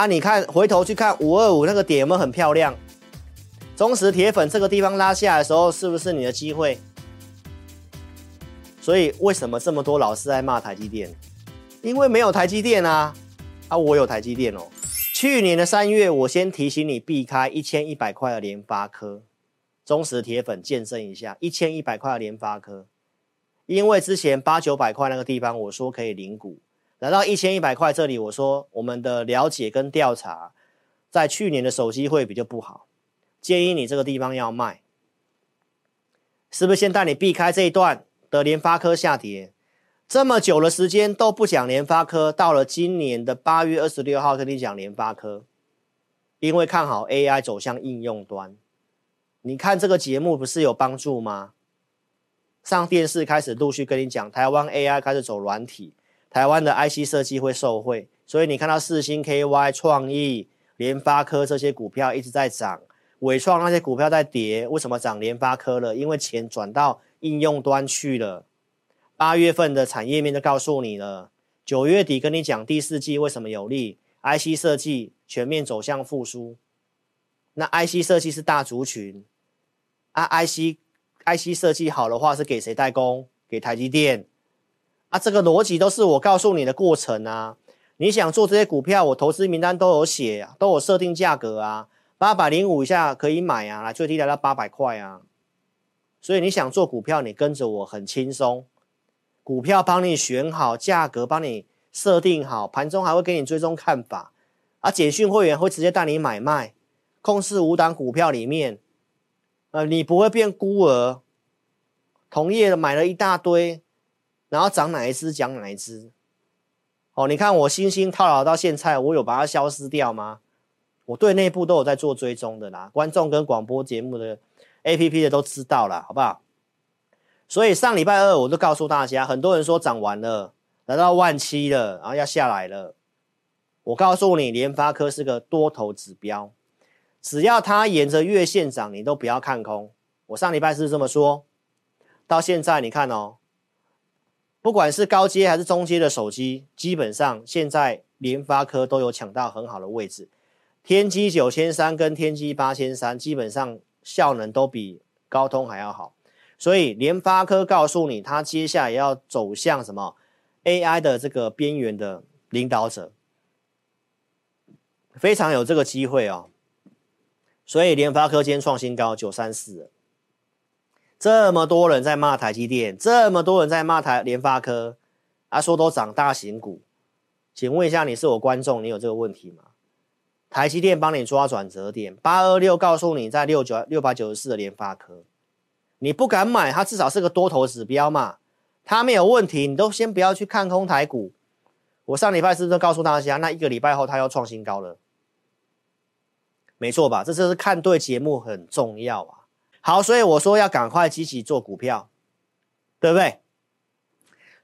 啊，你看回头去看五二五那个点有没有很漂亮？忠实铁粉这个地方拉下来的时候，是不是你的机会？所以为什么这么多老师在骂台积电？因为没有台积电啊！啊，我有台积电哦。去年的三月，我先提醒你避开一千一百块的联发科。忠实铁粉见证一下，一千一百块的联发科，因为之前八九百块那个地方，我说可以领股，来到一千一百块这里，我说我们的了解跟调查，在去年的手机会比较不好。建议你这个地方要卖，是不是先带你避开这一段的联发科下跌？这么久的时间都不讲联发科，到了今年的八月二十六号跟你讲联发科，因为看好 AI 走向应用端。你看这个节目不是有帮助吗？上电视开始陆续跟你讲，台湾 AI 开始走软体，台湾的 IC 设计会受惠，所以你看到四星 KY、创意、联发科这些股票一直在涨。纬创那些股票在跌，为什么涨联发科了？因为钱转到应用端去了。八月份的产业面就告诉你了，九月底跟你讲第四季为什么有利，IC 设计全面走向复苏。那 IC 设计是大族群啊，IC IC 设计好的话是给谁代工？给台积电啊，这个逻辑都是我告诉你的过程啊。你想做这些股票，我投资名单都有写啊，都有设定价格啊。八百零五以下可以买啊，来最低来到八百块啊，所以你想做股票，你跟着我很轻松，股票帮你选好，价格帮你设定好，盘中还会给你追踪看法，啊，简讯会员会直接带你买卖，控制五档股票里面，呃，你不会变孤儿，同业的买了一大堆，然后涨哪一支讲哪一支，哦，你看我星星套牢到现在，我有把它消失掉吗？我对内部都有在做追踪的啦，观众跟广播节目的 APP 的都知道了，好不好？所以上礼拜二我就告诉大家，很多人说涨完了，来到万七了，然后要下来了。我告诉你，联发科是个多头指标，只要它沿着月线涨，你都不要看空。我上礼拜是这么说，到现在你看哦，不管是高阶还是中阶的手机，基本上现在联发科都有抢到很好的位置。天玑九千三跟天玑八千三基本上效能都比高通还要好，所以联发科告诉你，它接下来要走向什么 AI 的这个边缘的领导者，非常有这个机会哦。所以联发科今天创新高九三四，这么多人在骂台积电，这么多人在骂台联发科，啊说都涨大型股，请问一下，你是我观众，你有这个问题吗？台积电帮你抓转折点，八二六告诉你在六九六百九十四的联发科，你不敢买，它至少是个多头指标嘛，它没有问题，你都先不要去看空台股。我上礼拜是不是告诉大家，那一个礼拜后它要创新高了？没错吧？这就是看对节目很重要啊。好，所以我说要赶快积极做股票，对不对？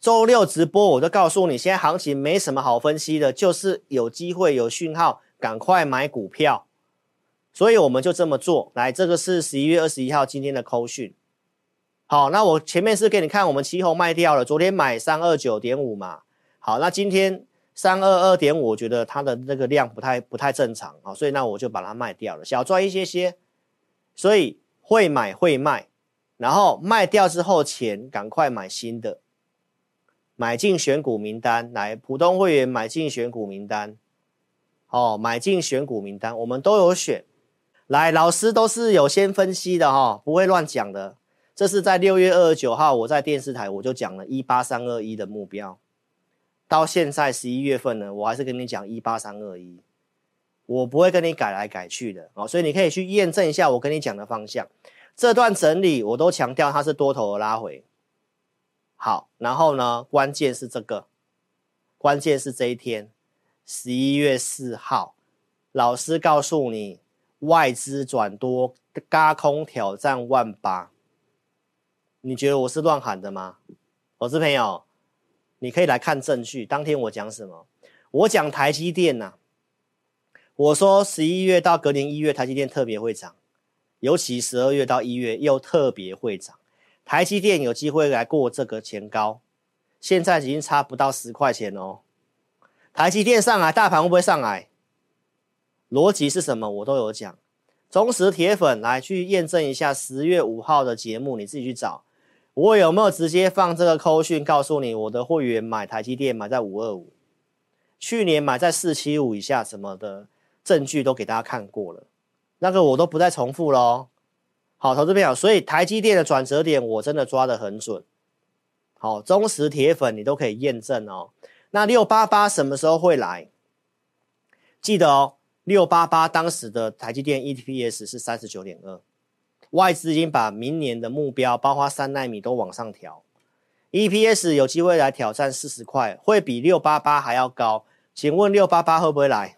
周六直播我就告诉你，现在行情没什么好分析的，就是有机会有讯号。赶快买股票，所以我们就这么做。来，这个是十一月二十一号今天的扣讯。好，那我前面是给你看，我们期货卖掉了，昨天买三二九点五嘛。好，那今天三二二点五，我觉得它的那个量不太不太正常啊，所以那我就把它卖掉了，小赚一些些。所以会买会卖，然后卖掉之后钱赶快买新的，买进选股名单，来，普通会员买进选股名单。哦，买进选股名单，我们都有选。来，老师都是有先分析的哈、哦，不会乱讲的。这是在六月二十九号，我在电视台我就讲了一八三二一的目标。到现在十一月份呢，我还是跟你讲一八三二一，我不会跟你改来改去的哦。所以你可以去验证一下我跟你讲的方向。这段整理我都强调它是多头的拉回。好，然后呢，关键是这个，关键是这一天。十一月四号，老师告诉你，外资转多，轧空挑战万八。你觉得我是乱喊的吗？投资朋友，你可以来看证据。当天我讲什么？我讲台积电呐、我说十一月到隔年一月，台积电特别会涨，尤其十二月到一月又特别会涨。台积电有机会来过这个前高，现在已经差不到十块钱哦。台积电上来，大盘会不会上来？逻辑是什么？我都有讲。忠实铁粉来去验证一下十月五号的节目，你自己去找。我有没有直接放这个扣讯告诉你，我的会员买台积电买在五二五，去年买在四七五以下什么的证据都给大家看过了，那个我都不再重复喽。好，投资朋友，所以台积电的转折点我真的抓得很准。好，忠实铁粉你都可以验证哦。那六八八什么时候会来？记得哦。六八八当时的台积电 EPS 是三十九点二，外资已经把明年的目标，包括三纳米都往上调，EPS 有机会来挑战四十块，会比六八八还要高。请问六八八会不会来？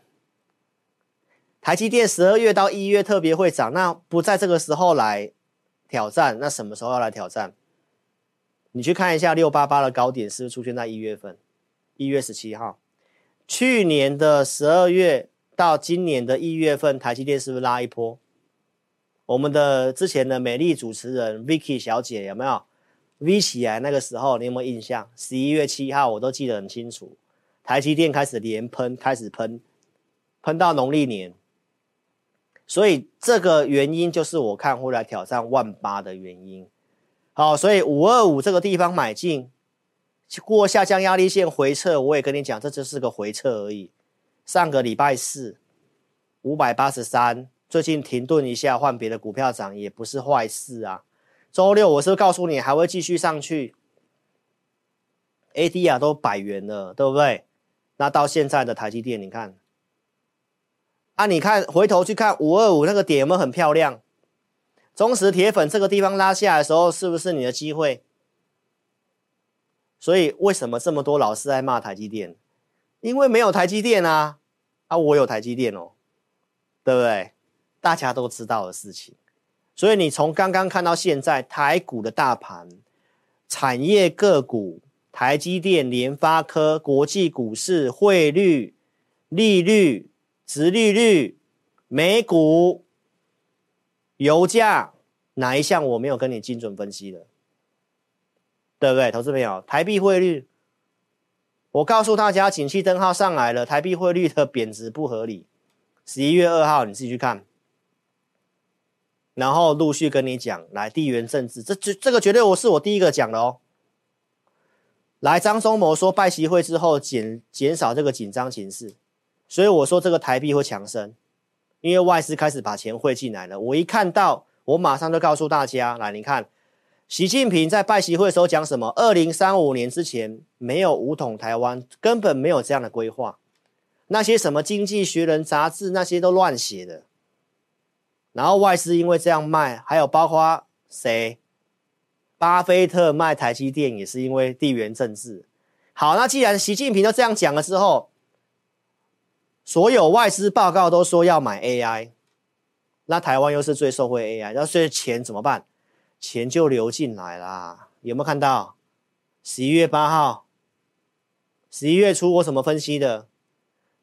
台积电十二月到一月特别会涨，那不在这个时候来挑战，那什么时候要来挑战？你去看一下六八八的高点是不是出现在一月份？一月十七号，去年的十二月。到今年的一月份，台积电是不是拉一波？我们的之前的美丽主持人 Vicky 小姐有没有 V 起来？那个时候你有没有印象？十一月七号我都记得很清楚。台积电开始连喷，开始喷，喷到农历年。所以这个原因就是我看会来挑战万八的原因。好，所以五二五这个地方买进，过下降压力线回撤，我也跟你讲，这只是个回撤而已。上个礼拜四五百八十三，最近停顿一下，换别的股票涨也不是坏事啊。周六我是不是告诉你还会继续上去？ADR 都百元了，对不对？那到现在的台积电，你看啊，你看回头去看五二五那个点有没有很漂亮？忠实铁粉这个地方拉下来的时候，是不是你的机会？所以为什么这么多老师在骂台积电？因为没有台积电啊，啊，我有台积电哦，对不对？大家都知道的事情，所以你从刚刚看到现在台股的大盘、产业个股、台积电、联发科、国际股市、汇率、利率、殖利率、美股、油价，哪一项我没有跟你精准分析的？对不对，投资朋友？台币汇率。我告诉大家，景气灯号上来了，台币汇率的贬值不合理。十一月二号，你自己去看，然后陆续跟你讲。来，地缘政治，这这这个绝对我是我第一个讲的哦。来，张忠谋说拜习会之后减减少这个紧张情势，所以我说这个台币会强升，因为外资开始把钱汇进来了。我一看到，我马上就告诉大家，来，你看。习近平在拜习会的时候讲什么？二零三五年之前没有武统台湾，根本没有这样的规划。那些什么《经济学人》杂志那些都乱写的。然后外资因为这样卖，还有包括谁？巴菲特卖台积电也是因为地缘政治。好，那既然习近平都这样讲了之后，所有外资报告都说要买 AI，那台湾又是最受惠 AI，那所以钱怎么办？钱就流进来啦，有没有看到？十一月八号，十一月初我怎么分析的？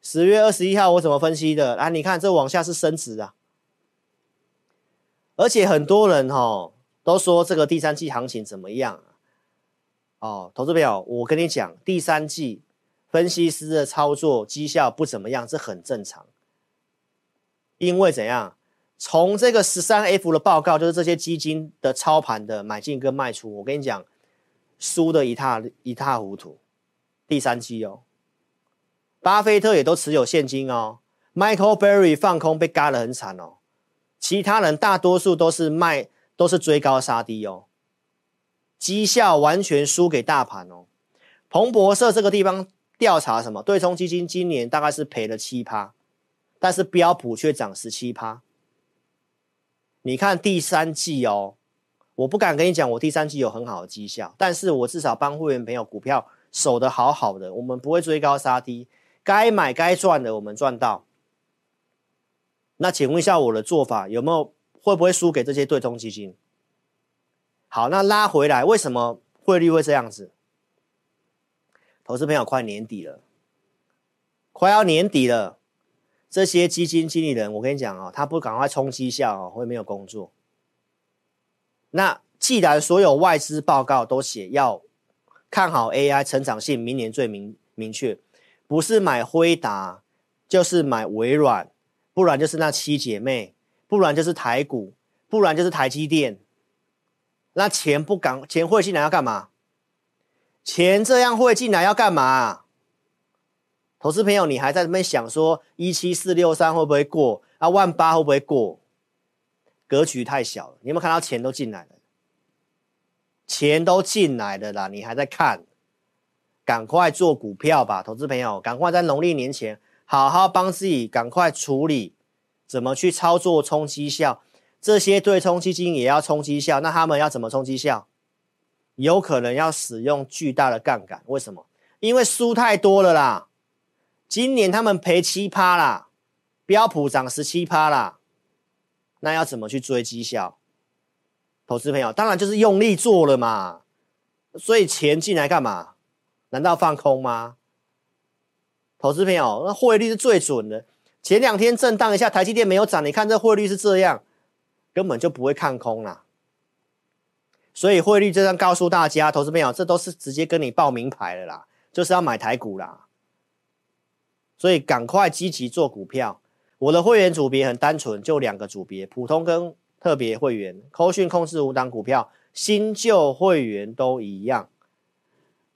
十月二十一号我怎么分析的？啊，你看这往下是升值啊，而且很多人哦都说这个第三季行情怎么样？哦，投资朋友，我跟你讲，第三季分析师的操作绩效不怎么样，这很正常，因为怎样？从这个十三 F 的报告，就是这些基金的操盘的买进跟卖出，我跟你讲，输得一塌一塌糊涂。第三季哦，巴菲特也都持有现金哦，Michael Berry 放空被嘎得很惨哦，其他人大多数都是卖，都是追高杀低哦，绩效完全输给大盘哦。彭博社这个地方调查什么？对冲基金今年大概是赔了七趴，但是标普却涨十七趴。你看第三季哦，我不敢跟你讲，我第三季有很好的绩效，但是我至少帮会员朋友股票守得好好的，我们不会追高杀低，该买该赚的我们赚到。那请问一下我的做法有没有会不会输给这些对冲基金？好，那拉回来，为什么汇率会这样子？投资朋友，快年底了，快要年底了。这些基金经理人，我跟你讲哦，他不赶快冲绩效哦，会没有工作。那既然所有外资报告都写要看好 AI 成长性，明年最明明确，不是买辉达，就是买微软，不然就是那七姐妹，不然就是台股，不然就是台积电。那钱不赶钱汇进来要干嘛？钱这样汇进来要干嘛？投资朋友，你还在那边想说一七四六三会不会过？啊，万八会不会过？格局太小了。你有没有看到钱都进来了？钱都进来了啦，你还在看？赶快做股票吧，投资朋友，赶快在农历年前好好帮自己赶快处理，怎么去操作冲击效？这些对冲基金也要冲击效，那他们要怎么冲击效？有可能要使用巨大的杠杆，为什么？因为输太多了啦。今年他们赔七趴啦，标普涨十七趴啦，那要怎么去追绩效？投资朋友，当然就是用力做了嘛。所以钱进来干嘛？难道放空吗？投资朋友，那汇率是最准的。前两天震荡一下，台积电没有涨，你看这汇率是这样，根本就不会看空啦。所以汇率这张告诉大家，投资朋友，这都是直接跟你报名牌了啦，就是要买台股啦。所以赶快积极做股票。我的会员组别很单纯，就两个组别：普通跟特别会员。扣讯控制五档股票，新旧会员都一样。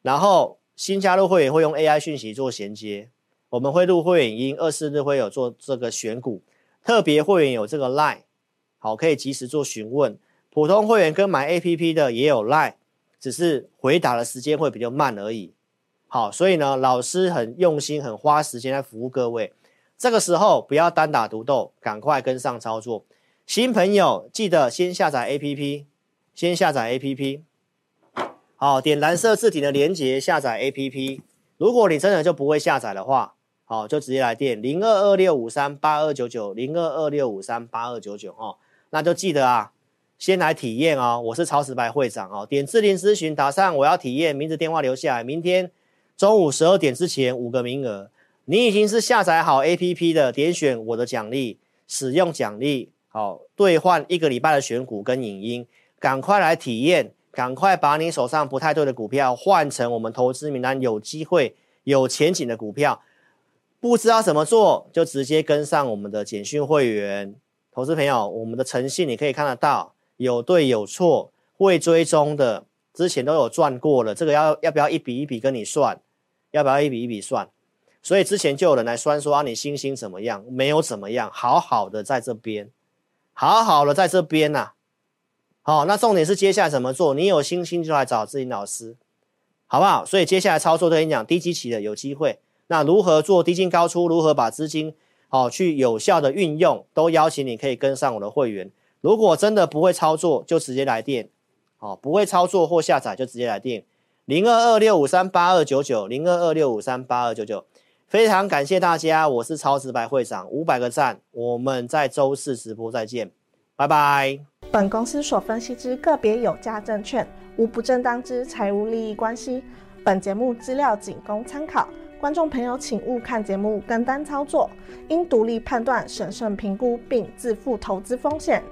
然后新加入会员会用 AI 讯息做衔接，我们会录会员音，二四日会有做这个选股。特别会员有这个 Line，好，可以及时做询问。普通会员跟买 APP 的也有 Line，只是回答的时间会比较慢而已。好，所以呢，老师很用心，很花时间来服务各位。这个时候不要单打独斗，赶快跟上操作。新朋友记得先下载 APP，先下载 APP。好，点蓝色字体的连接下载 APP。如果你真的就不会下载的话，好，就直接来电零二二六五三八二九九零二二六五三八二九九哦，那就记得啊。先来体验哦，我是超直白会长哦。点智霖咨询，打上我要体验，名字电话留下来。明天中午十二点之前五个名额。你已经是下载好 APP 的，点选我的奖励，使用奖励，好兑换一个礼拜的选股跟影音，赶快来体验，赶快把你手上不太对的股票换成我们投资名单有机会、有前景的股票。不知道怎么做，就直接跟上我们的简讯会员。投资朋友，我们的诚信你可以看得到。有对有错，会追踪的，之前都有赚过了。这个要要不要一笔一笔跟你算？要不要一笔一笔算？所以之前就有人来算说啊，你星星怎么样？没有怎么样，好好的在这边，好好的在这边呐、好，那重点是接下来怎么做？你有星星就来找智霖老师，好不好？所以接下来操作都跟你讲，低基期的有机会。那如何做低进高出？如何把资金好去有效的运用？都邀请你可以跟上我的会员。如果真的不会操作，就直接来电，好，不会操作或下载就直接来电，零二二六五三八二九九，零二二六五三八二九九，非常感谢大家，我是超直白会长，五百个赞，我们在周四直播再见，拜拜。本公司所分析之个别有价证券，无不正当之财务利益关系，本节目资料仅供参考，观众朋友请勿看节目跟单操作，应独立判断、审慎评估并自负投资风险。